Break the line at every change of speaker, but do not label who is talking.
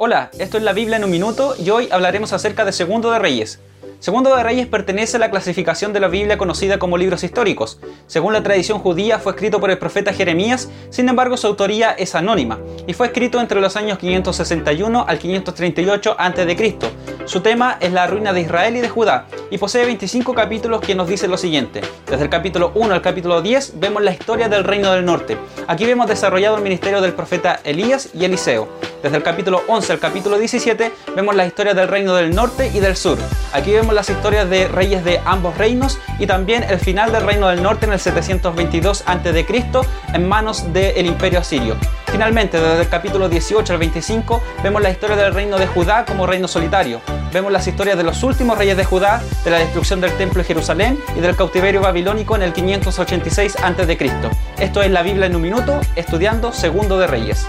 Hola, esto es la Biblia en un minuto y hoy hablaremos acerca de Segundo de Reyes. Segundo de Reyes pertenece a la clasificación de la Biblia conocida como libros históricos. Según la tradición judía fue escrito por el profeta Jeremías, sin embargo su autoría es anónima y fue escrito entre los años 561 al 538 a.C. Su tema es la ruina de Israel y de Judá y posee 25 capítulos que nos dicen lo siguiente. Desde el capítulo 1 al capítulo 10 vemos la historia del reino del norte. Aquí vemos desarrollado el ministerio del profeta Elías y Eliseo. Desde el capítulo 11 al capítulo 17 vemos la historia del reino del norte y del sur. Aquí vemos las historias de reyes de ambos reinos y también el final del reino del norte en el 722 a.C. en manos del imperio asirio. Finalmente, desde el capítulo 18 al 25 vemos la historia del reino de Judá como reino solitario. Vemos las historias de los últimos reyes de Judá, de la destrucción del templo de Jerusalén y del cautiverio babilónico en el 586 a.C. Esto es la Biblia en un minuto, estudiando Segundo de Reyes.